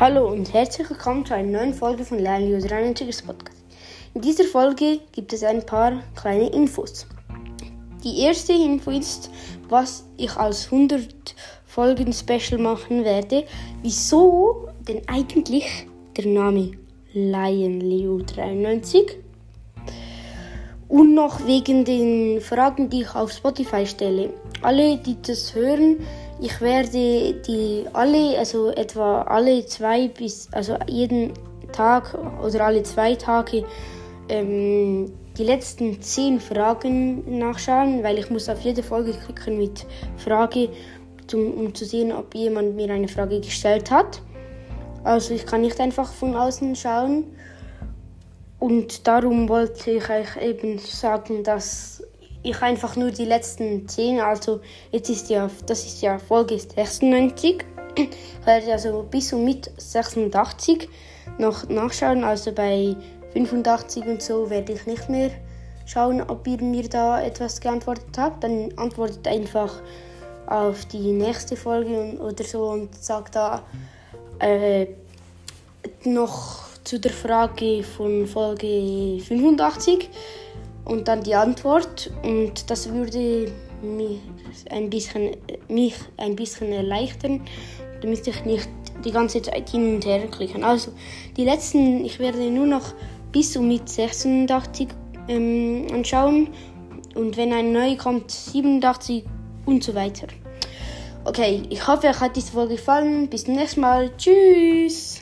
Hallo und herzlich willkommen zu einer neuen Folge von Lernlio 93 Podcast. In dieser Folge gibt es ein paar kleine Infos. Die erste Info ist, was ich als 100 Folgen Special machen werde. Wieso denn eigentlich der Name Lion Leo 93? Und noch wegen den Fragen, die ich auf Spotify stelle. Alle, die das hören, ich werde die alle, also etwa alle zwei bis, also jeden Tag oder alle zwei Tage ähm, die letzten zehn Fragen nachschauen, weil ich muss auf jede Folge klicken mit Frage, zum, um zu sehen, ob jemand mir eine Frage gestellt hat. Also ich kann nicht einfach von außen schauen. Und darum wollte ich euch eben sagen, dass ich einfach nur die letzten 10, also jetzt ist ja, das ist ja Folge 96, werde also bis und mit 86 noch nachschauen, also bei 85 und so werde ich nicht mehr schauen, ob ihr mir da etwas geantwortet habt, dann antwortet einfach auf die nächste Folge oder so und sagt da äh, noch zu der Frage von Folge 85 und dann die Antwort und das würde mich ein bisschen, mich ein bisschen erleichtern. Da müsste ich nicht die ganze Zeit hin und her klicken. Also die letzten, ich werde nur noch bis und mit 86 ähm, anschauen und wenn ein neu kommt 87 und so weiter. Okay, ich hoffe, euch hat diese Folge gefallen. Bis zum nächsten Mal. Tschüss!